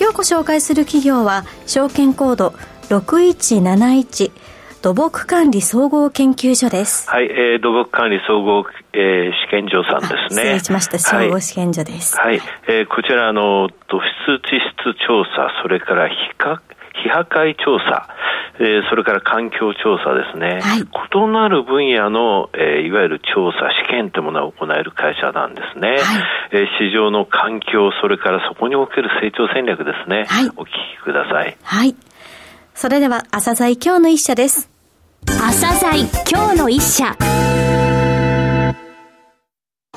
今日ご紹介する企業は証券コード6171土木管理総合研究所です。はい、えー、土木管理総合、えー、試験所さんですね。失礼しました。総合試験所です。はい、はい、えー、こちら、あの、土質地質調査、それから非核非破壊調査、えー、それから環境調査ですね、はい、異なる分野の、えー、いわゆる調査、試験というものを行える会社なんですね、はい、えー、市場の環境、それからそこにおける成長戦略ですね、はい、お聞きください。はい。それでは、朝鮮今日の一社です。朝鮮今日の一社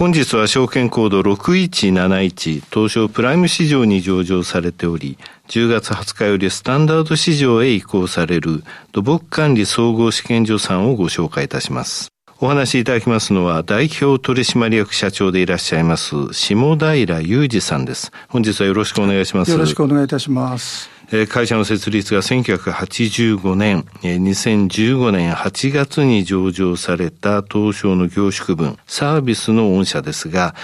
本日は証券コード6171東証プライム市場に上場されており、10月20日よりスタンダード市場へ移行される土木管理総合試験所さんをご紹介いたします。お話しいただきますのは代表取締役社長でいらっしゃいます下平裕二さんです。本日はよろしくお願いします。よろしくお願いいたします。会社の設立が1985年、2015年8月に上場された東証の業縮分、サービスの御社ですが、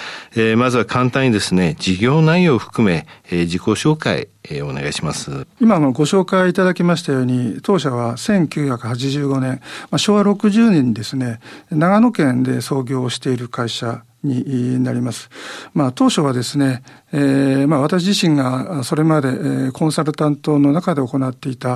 まずは簡単にですね、事業内容を含め、自己紹介、お願いします。今のご紹介いただきましたように、当社は1985年、昭和60年にですね、長野県で創業している会社になります。まあ当初はですね、えー、まあ私自身がそれまで、え、コンサルタントの中で行っていた、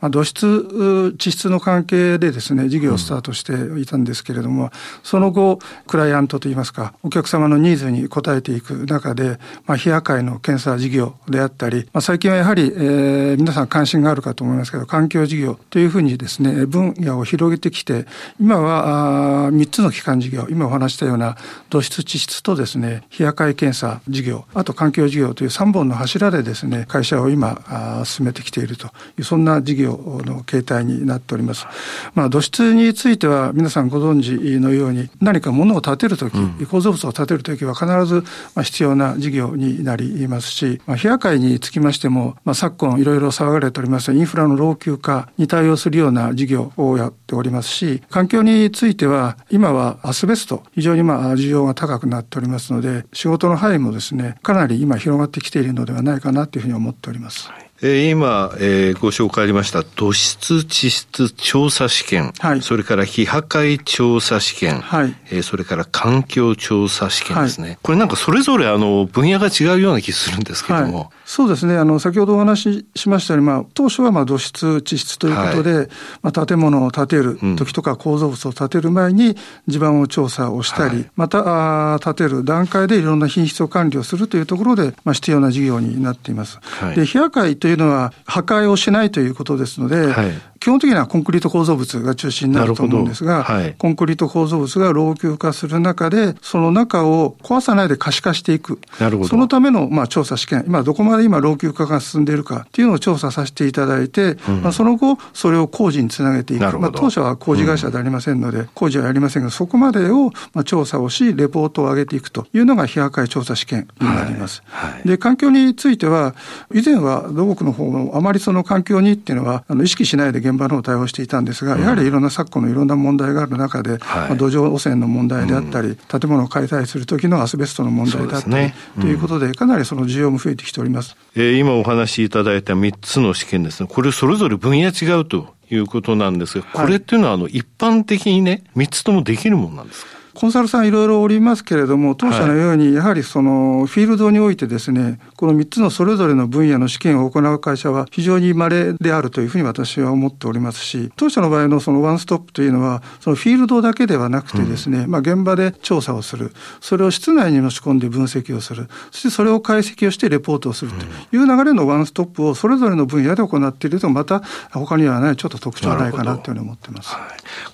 まあ、土質、地質の関係でですね、事業をスタートしていたんですけれども、うん、その後、クライアントといいますか、お客様のニーズに応えていく中で、まあ、非破壊の検査事業であったり、まあ、最近はやはり、えー、皆さん関心があるかと思いますけど、環境事業というふうにですね、分野を広げてきて、今は3つの基幹事業、今お話したような土質、地質とですね、非破壊検査事業、あと環境事業という3本の柱でですね、会社を今、進めてきているという、そんな事業の形態になっております。まあ、土質については皆さんご存知のように、何か物を建てるとき、うん、構造物を建てるときは必ず必要な事業になりますし、まあ、部屋会につきましても、まあ、昨今いろいろ騒がれておりますインフラの老朽化に対応するような事業をやってておりますし、環境については、今はアスベスト、非常にまあ需要が高くなっておりますので、仕事の範囲もですね、かなり今広がってきているのではないかなというふうに思っております。はいえー、今、えー、ご紹介ありました土質地質調査試験、はい、それから非破壊調査試験、はい、えー、それから環境調査試験ですね、はい、これなんかそれぞれあの分野が違うような気するんですけども、はい、そうですね。あの先ほどお話ししましたように、まあ、当初はまあ土質地質ということで、まあ、建物を建てる時とか構造物を建てる前に地盤を調査をしたり、またあ建てる段階でいろんな品質を管理をするというところで、まあ、必要な事業になっています。で非破壊といういうのは破壊をしないということですので、はい、基本的にはコンクリート構造物が中心になると思うんですが、はい、コンクリート構造物が老朽化する中で、その中を壊さないで可視化していく。なるほど。そのための、まあ、調査試験、今どこまで今老朽化が進んでいるかっていうのを調査させていただいて、うん、まあ、その後、それを工事につなげていく。まあ、当社は工事会社でありませんので、うん、工事はやりませんが、そこまでを、まあ、調査をし、レポートを上げていくというのが非破壊調査試験になります。はいはい、で、環境については、以前は土木の方もあまりその環境にっていうのは、あの意識しないで現場の方を対応していたんですが、やはりいろんな昨今のいろんな問題がある中で、はい、土壌汚染の問題であったり、建物を解体する時のアスベストの問題であったり、ね。うん、ということで、かなりその需要も増えてきております。えー、今お話しいただいた3つの試験ですね、これそれぞれ分野違うということなんですが、これっていうのはあの一般的にね、3つともできるものなんですか？コンサルさんいろいろおりますけれども、当社のように、やはりそのフィールドにおいてですね、この3つのそれぞれの分野の試験を行う会社は非常に稀であるというふうに私は思っておりますし、当社の場合のそのワンストップというのは、そのフィールドだけではなくてですね、うん、まあ現場で調査をする、それを室内に持ち込んで分析をする、そしてそれを解析をしてレポートをするという流れのワンストップをそれぞれの分野で行っていると、また他にはないちょっと特徴ないかなというふうに思ってます。はい、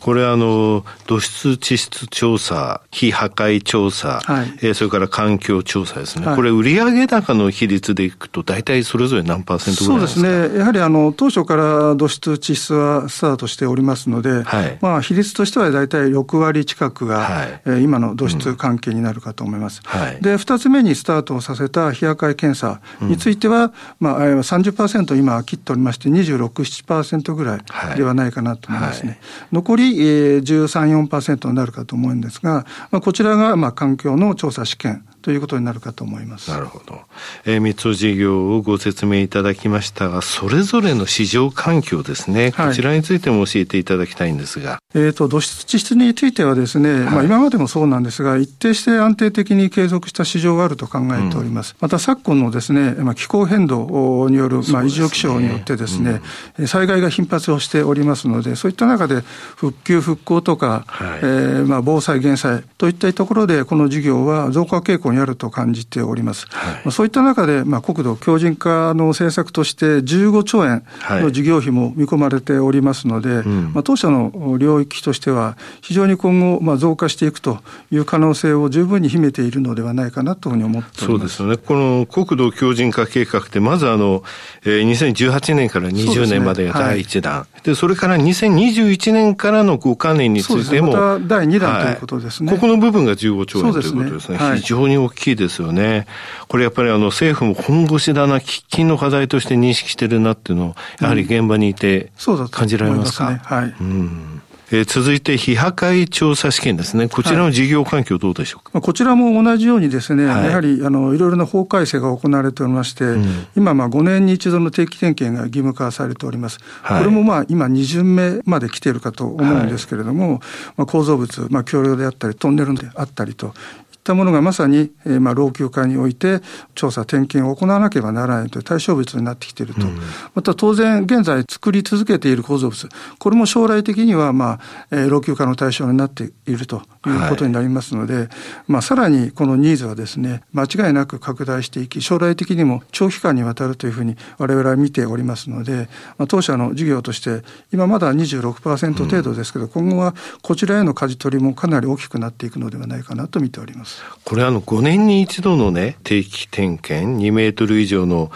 これあの、土質地質調査査、非破壊調査、はい、えー、それから環境調査ですね。はい、これ、売上高の比率でいくと、大体それぞれ何パーセントぐらいですか？そうですね。やはり、あの、当初から土質、地質はスタートしておりますので、はい、まあ、比率としては大体6割近くが、はい、えー、今の土質関係になるかと思います。で、2つ目にスタートをさせた非破壊検査については、うん、まあ、30%今切っておりまして、26、7%ぐらいではないかなと思いますね。はい、残り、えー、13、4%になるかと思うんですが、まあ、こちらが、まあ、環境の調査試験ということになるかと思います。なるほど。えー、三つ事業をご説明いただきましたが、それぞれの市場環境ですね、こちらについても教えていただきたいんですが。えっ、ー、と、土質地質についてはですね、はい、まあ今までもそうなんですが、一定して安定的に継続した市場があると考えております。うん、また昨今のですね、まあ気候変動による、まあ異常気象によってですね、うん、災害が頻発をしておりますので、そういった中で復旧復興とか、はい、えー、まあ防災減災といったところで、この事業は増加傾向にあると感じております。はい、そういった中で、まあ、国土強靭化の政策として15兆円の事業費も見込まれておりますので、はいまあ、当社の領域としては、非常に今後、まあ、増加していくという可能性を十分に秘めているのではないかなというふうに思ってそうですよね。この国土強靭化計画って、まずあの、えー、2018年から20年までが第1弾。そで、ねはい、それから2021年からの5か年についても。ま、第2弾ということですね、ここの部分が15兆円ということですね。すね非常に大きいですよね。これやっぱりあの政府も本腰だな、喫緊の課題として認識してるなっていうのを、やはり現場にいて感じられますか、うん、ね、はい。うん。えー、続いて、非破壊調査試験ですね。こちらの事業環境どうでしょうか、はい、こちらも同じようにですね、はい、やはり、あの、いろいろな法改正が行われておりまして、うん、今、まあ5年に一度の定期点検が義務化されております。はい、これもまあ今2巡目まで来ているかと思うんですけれども、まあ構造物、まあ橋梁であったり、トンネルであったりとったものがまさに、えー、まあ老朽化において調査点検を行わなければならないという対象物になってきていると、うん、また当然現在作り続けている構造物これも将来的には、まあえー、老朽化の対象になっているということになりますので、はい、まあ、さらにこのニーズはですね間違いなく拡大していき将来的にも長期間にわたるというふうに我々は見ておりますので、まあ、当社の事業として今まだ26%程度ですけど、うん、今後はこちらへの舵取りもかなり大きくなっていくのではないかなと見ております。これあの5年に一度のね、定期点検、2メートル以上の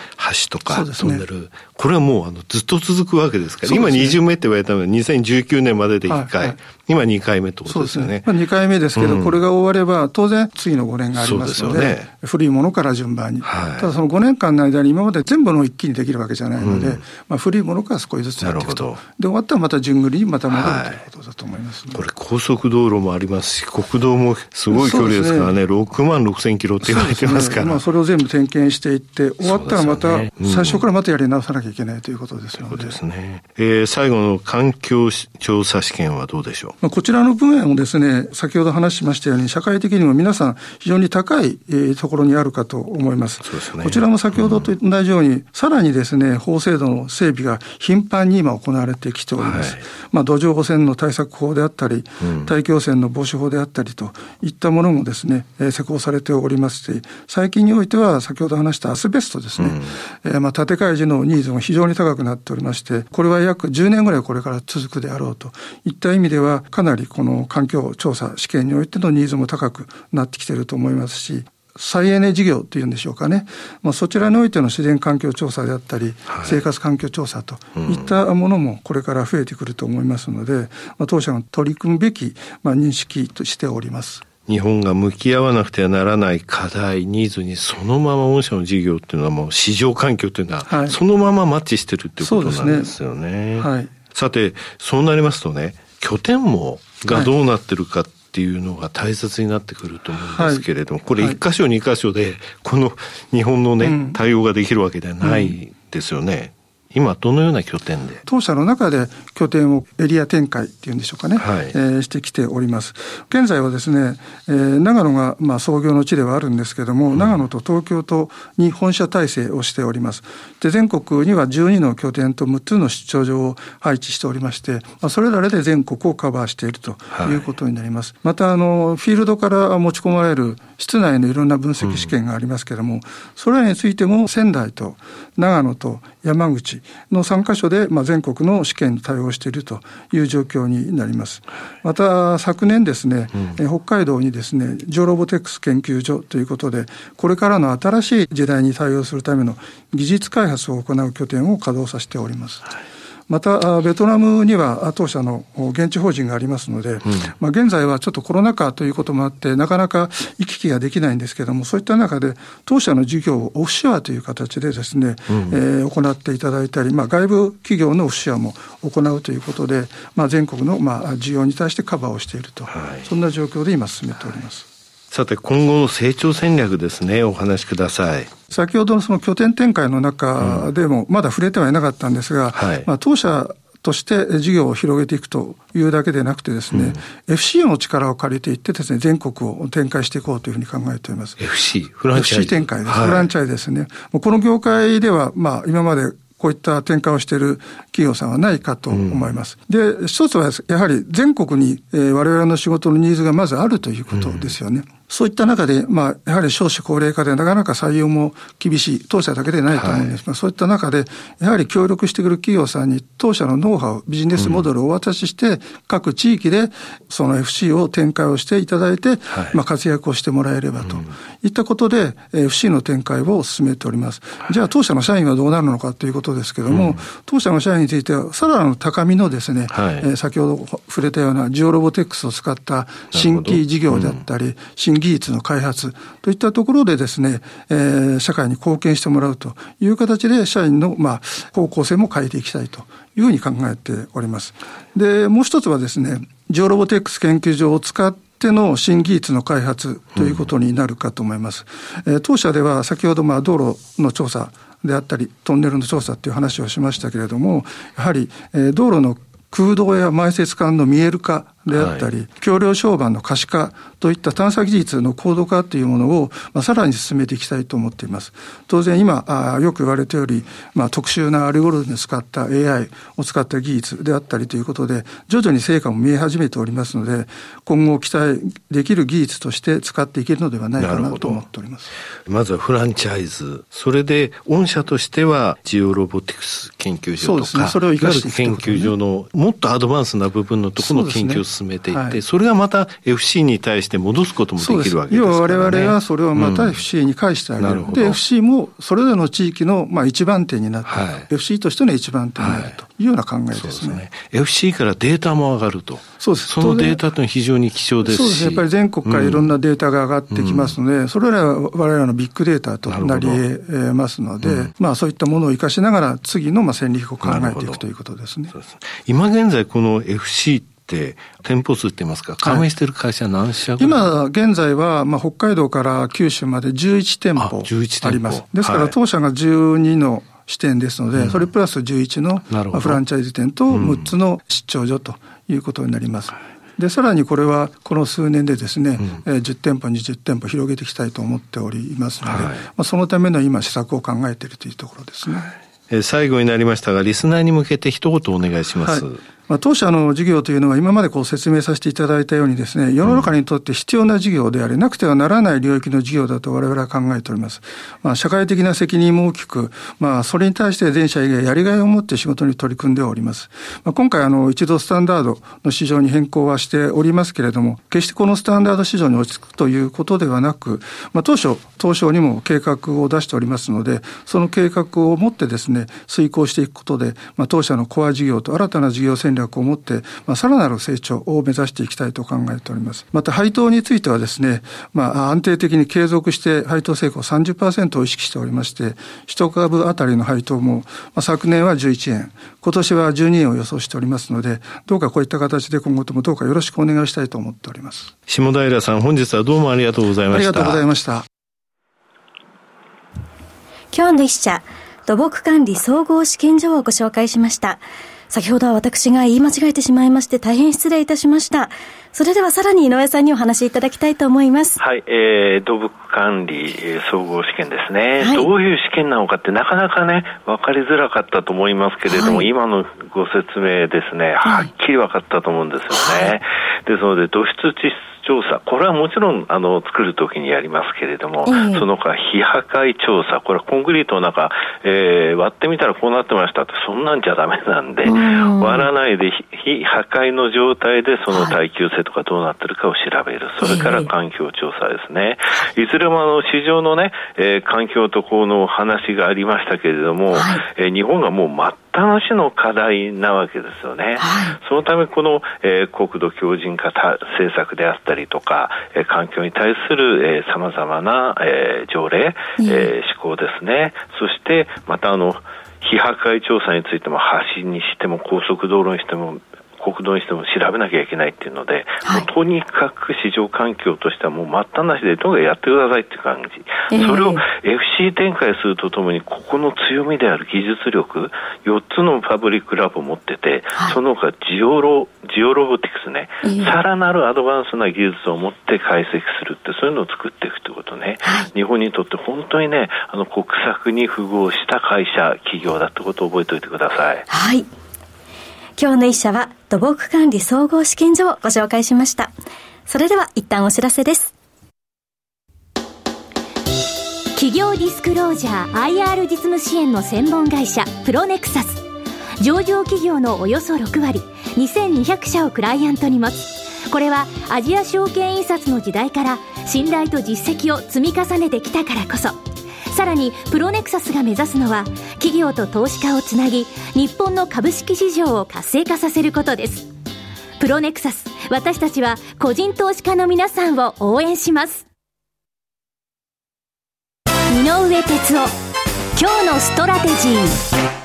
橋とか、トンネル、これはもうあのずっと続くわけですから、ね、今20名って言われたのは2019年までで1回、はいはい、今2回目ってことですよね。まあ、2回目ですけど、うん、これが終われば、当然次の5年がありますので、でね、古いものから順番に、はい、ただその5年間の間に今まで全部の一気にできるわけじゃないので、うん、まあ、古いものから少しずつやっていくと。で、終わったらまた順繰りにまた戻る、ということだと思います、これ高速道路もありますし、国道もすごい距離ですからね、ね。6万6千キロって言われてますから。ね、まあ、それを全部点検していって、終わったらまた、最初からまたやり直さなきゃいけないということですよね。そうですね。えー、最後の環境調査試験はどうでしょう、まあ、こちらの分野もですね、先ほど話しましたように、社会的にも皆さん、非常に高い、えー、ところにあるかと思います。ね、こちらも先ほどと同じように、うん、さらにですね、法制度の整備が頻繁に今行われてきております。はい、まあ、土壌汚染の対策法であったり、うん、大気汚染の防止法であったりといったものもですね、えー、施行されておりますし、最近においては、先ほど話したアスベストですね、うん、えー、まあ、建て替え時のニーズが非常に高くなっておりまして、これは約10年ぐらいこれから続くであろうといった意味では、かなりこの環境調査試験においてのニーズも高くなってきていると思いますし、再エネ事業というんでしょうかね、まあ、そちらにおいての自然環境調査であったり、はい、生活環境調査といったものもこれから増えてくると思いますので、まあ、当社が取り組むべき、まあ、認識としております。日本が向き合わなくてはならない課題、ニーズにそのまま御社の事業っていうのはもう市場環境っていうのは、そのままマッチしてるっていうことなんですよね。ね。はい、さて、そうなりますとね、拠点もがどうなってるかっていうのが大切になってくると思うんですけれども、これ一箇所二箇所で、この日本のね、対応ができるわけではないですよね。今どのような拠点で？当社の中で拠点をエリア展開っていうんでしょうかね、はい、えー、してきております。現在はですね、えー、長野がまあ創業の地ではあるんですけども、うん、長野と東京とに本社体制をしております。で、全国には12の拠点と6つの出張所を配置しておりまして、まあ、それぞれで全国をカバーしているということになります。はい、また、あの、フィールドから持ち込まれる室内のいろんな分析試験がありますけれども、うん、それらについても仙台と長野と山口、の3カ所で、まあ、全国の試験に対応しているという状況になります。また、昨年ですね、うん、北海道にですね、ジョロボテックス研究所ということで、これからの新しい時代に対応するための技術開発を行う拠点を稼働させております。はいまたベトナムには当社の現地法人がありますので、うん、まあ、現在はちょっとコロナ禍ということもあってなかなか行き来ができないんですけれどもそういった中で当社の事業をオフショアという形でですね、うん、えー、行っていただいたり、まあ、外部企業のオフショアも行うということで、まあ、全国のまあ需要に対してカバーをしていると、はい、そんな状況で今進めております。さて今後の成長戦略ですねお話しください。先ほどのその拠点展開の中でも、まだ触れてはいなかったんですが、はい、まあ、当社として事業を広げていくというだけでなくてですね、うん、FC の力を借りていってですね、全国を展開していこうというふうに考えております。FC? フランチャイズ FC 展開です。はい、フランチャイズですね。もうこの業界では、まあ今までこういった展開をしている企業さんはないかと思います。うん、で、一つはやはり全国に、えー、我々の仕事のニーズがまずあるということですよね。うんそういった中で、まあ、やはり少子高齢化でなかなか採用も厳しい、当社だけでないと思うんです。が、はい、そういった中で、やはり協力してくる企業さんに当社のノウハウ、ビジネスモデルをお渡しして、うん、各地域でその FC を展開をしていただいて、はい、まあ、活躍をしてもらえればと、いったことで、FC の展開を進めております。じゃあ、当社の社員はどうなるのかということですけれども、うん、当社の社員については、さらなる高みのですね、はい、えー、先ほど触れたようなジオロボテックスを使った新規事業であったり、うん、新技術の開発といったところでですね、えー、社会に貢献してもらうという形で社員の、まあ、方向性も変えていきたいというふうに考えております。で、もう一つはですね、ジオロボテックス研究所を使っての新技術の開発ということになるかと思います。うん、えー、当社では先ほどまあ道路の調査であったり、トンネルの調査っていう話をしましたけれども、やはり、えー、道路の空洞や埋設管の見える化であったり、はい、橋梁商売の可視化といった探査技術の高度化というものを、まあ、さらに進めていきたいと思っています。当然今、あよく言われており、まあ、特殊なアルゴリズムを使った AI を使った技術であったりということで、徐々に成果も見え始めておりますので、今後期待できる技術として使っていけるのではないかなと思っております。まずはフランチャイズ。それで、御社としては、ジオロボティクス研究所とか、そうですね、それを生かしていく、ね、研究所のもっとアドバンスな部分のところの研究を進めていって、それがまた FC に対して戻すこともできるわけですからね。要は我々はそれをまた FC に返してあげる。うん、で、FC もそれぞれの地域のまあ一番手になって、はい、FC としての一番手になるというような考えですね。はい、FC からデータも上がると。そうです。そのデータというのは非常に貴重ですし。そうですね。やっぱり全国からいろんなデータが上がってきますので、うん、それらは我々のビッグデータとなり得ますので、うん、まあそういったものを生かしながら次のまあ戦略を考えていくということですね。今現在この FC って店舗数って言いますか、加盟している会社何社ぐらい、今現在は、まあ、北海道から九州まで11店舗あります。ですから、当社が12の支店ですので、それプラス11のフランチャイズ店と6つの出張所ということになります。で、さらにこれはこの数年でですね、うん、10店舗、20店舗広げていきたいと思っておりますので、はい、まあ、そのための今施策を考えているというところですね。最後になりましたが、リスナーに向けて一言お願いします。はいまあ、当社の事業というのは今までこう説明させていただいたようにですね、世の中にとって必要な事業であり、なくてはならない領域の事業だと我々は考えております。まあ、社会的な責任も大きく、まあ、それに対して全社以外やりがいを持って仕事に取り組んでおります。まあ、今回あの、一度スタンダードの市場に変更はしておりますけれども、決してこのスタンダード市場に落ち着くということではなく、まあ、当初、東証にも計画を出しておりますので、その計画を持ってですね、遂行していくことで、まあ、当社のコア事業と新たな事業戦略を持って、まあ、さらなる成長を目指していきたいと考えております。また配当についてはですね、まあ、安定的に継続して配当成功30%を意識しておりまして、一株当たりの配当も、まあ、昨年は11円、今年は12円を予想しておりますので、どうかこういった形で今後ともどうかよろしくお願いしたいと思っております。下平さん、本日はどうもありがとうございました。ありがとうございました。今日の一社、土木管理総合試験所をご紹介しました。先ほどは私が言い間違えてしまいまして大変失礼いたしました。それではさらに井上さんにお話しいただきたいと思います。はい、えー、土木管理、えー、総合試験ですね、はい、どういう試験なのかってなかなかね、分かりづらかったと思いますけれども、はい、今のご説明ですね、はっきり分かったと思うんですよね。はい、ですので、土質地質調査、これはもちろんあの作るときにやりますけれども、えー、その他、非破壊調査、これはコンクリートの中、えー、割ってみたらこうなってましたって、そんなんじゃだめなんで、割らないで非破壊の状態でその耐久性とかどうなってるかを調べる、それから環境調査ですね、いずれもあの市場のね、えー、環境とこの話がありましたけれども、はい、えー、日本がもうったなしの課題なわけですよね。はい、そのためこの、えー、国土強靭化政策であったりとか、えー、環境に対するさまざまな、えー、条例、えー、施行ですね。そしてまたあの非破壊調査についても橋にしても高速道路にしても国道にしても調べなきゃいけないっていうので、はい、とにかく市場環境としてはもう待ったなしでどうかやってくださいっていう感じ、えー、それを FC 展開するとともにここの強みである技術力4つのパブリックラボを持ってて、はい、その他ジオロジオロボティクスね、えー、さらなるアドバンスな技術を持って解析するってそういうのを作っていくということね、はい、日本にとって本当にねあの国策に符合した会社企業だってことを覚えておいてください。はい今日の一社は土木管理総合試験所をご紹介しました。それでは一旦お知らせです。企業ディスクロージャー IR 実務支援の専門会社プロネクサス。上場企業のおよそ6割、2200社をクライアントに持つ。これはアジア証券印刷の時代から信頼と実績を積み重ねてきたからこそ。さらにプロネクサスが目指すのは企業と投資家をつなぎ日本の株式市場を活性化させることです。プロネクサス私たちは個人投資家の皆さんを応援します。井上哲夫今日のストラテジー。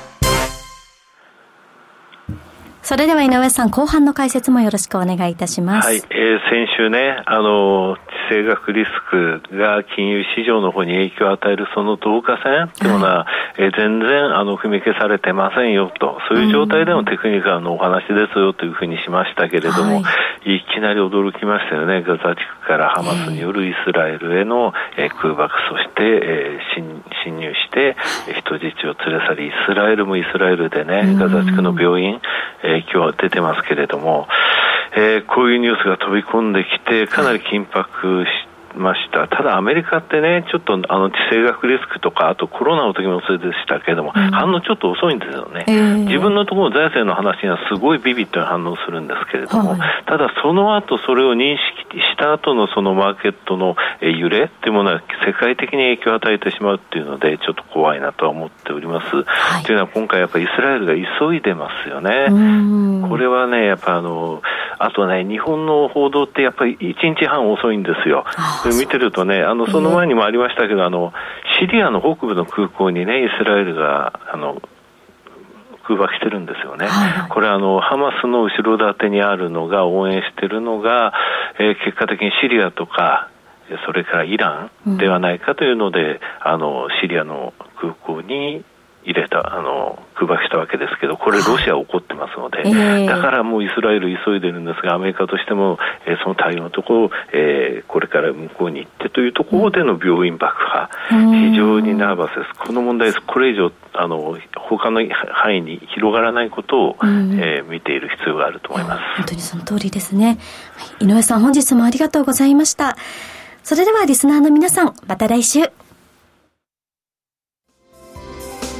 それでは井上さん、後半の解説もよろしくお願いいたします。はい、えー、先週ね、あの、地政学リスクが金融市場の方に影響を与えるその導火線というのは、はい、えー、全然あの踏み消されてませんよと、そういう状態でのテクニカルのお話ですよというふうにしましたけれども、はい、いきなり驚きましたよね、ガザ地区からハマスによるイスラエルへの、えー、空爆、そして、えー、侵侵入して、人質を連れ去り、イスラエルもイスラエルでね、ガザ地区の病院、えー、今日は出てますけれども、えー、こういうニュースが飛び込んできて、かなり緊迫しました。ただアメリカってね、ちょっとあの地政学リスクとか、あとコロナの時もそうでしたけれども、うん、反応ちょっと遅いんですよね。えー、自分のところの財政の話にはすごいビビッドに反応するんですけれども、はい、ただその後それを認識した後のそのマーケットの揺れっていうものは世界的に影響を与えてしまうっていうので、ちょっと怖いなとは思っております。はい、というのは今回やっぱりイスラエルが急いでますよね。これはね、やっぱあの、あとね、日本の報道ってやっぱり1日半遅いんですよ。見てるとね、あのその前にもありましたけど、あのシリアの北部の空港にね、イスラエルがあの空爆してるんですよね、はい、これあの、ハマスの後ろ盾にあるのが、応援してるのが、えー、結果的にシリアとか、それからイランではないかというので、うん、あのシリアの空港に入れた、あの、空爆したわけですけど、これロシア怒ってますので、はいだからもうイスラエル急いでるんですが、アメリカとしても、えー、その対応のところを、えー、これから向こうに行ってというところでの病院爆破、うん、非常にナーバスです。この問題です。これ以上、あの、他の範囲に広がらないことを、うん、えー、見ている必要があると思います。本当にその通りですね。井上さん、本日もありがとうございました。それではリスナーの皆さん、また来週。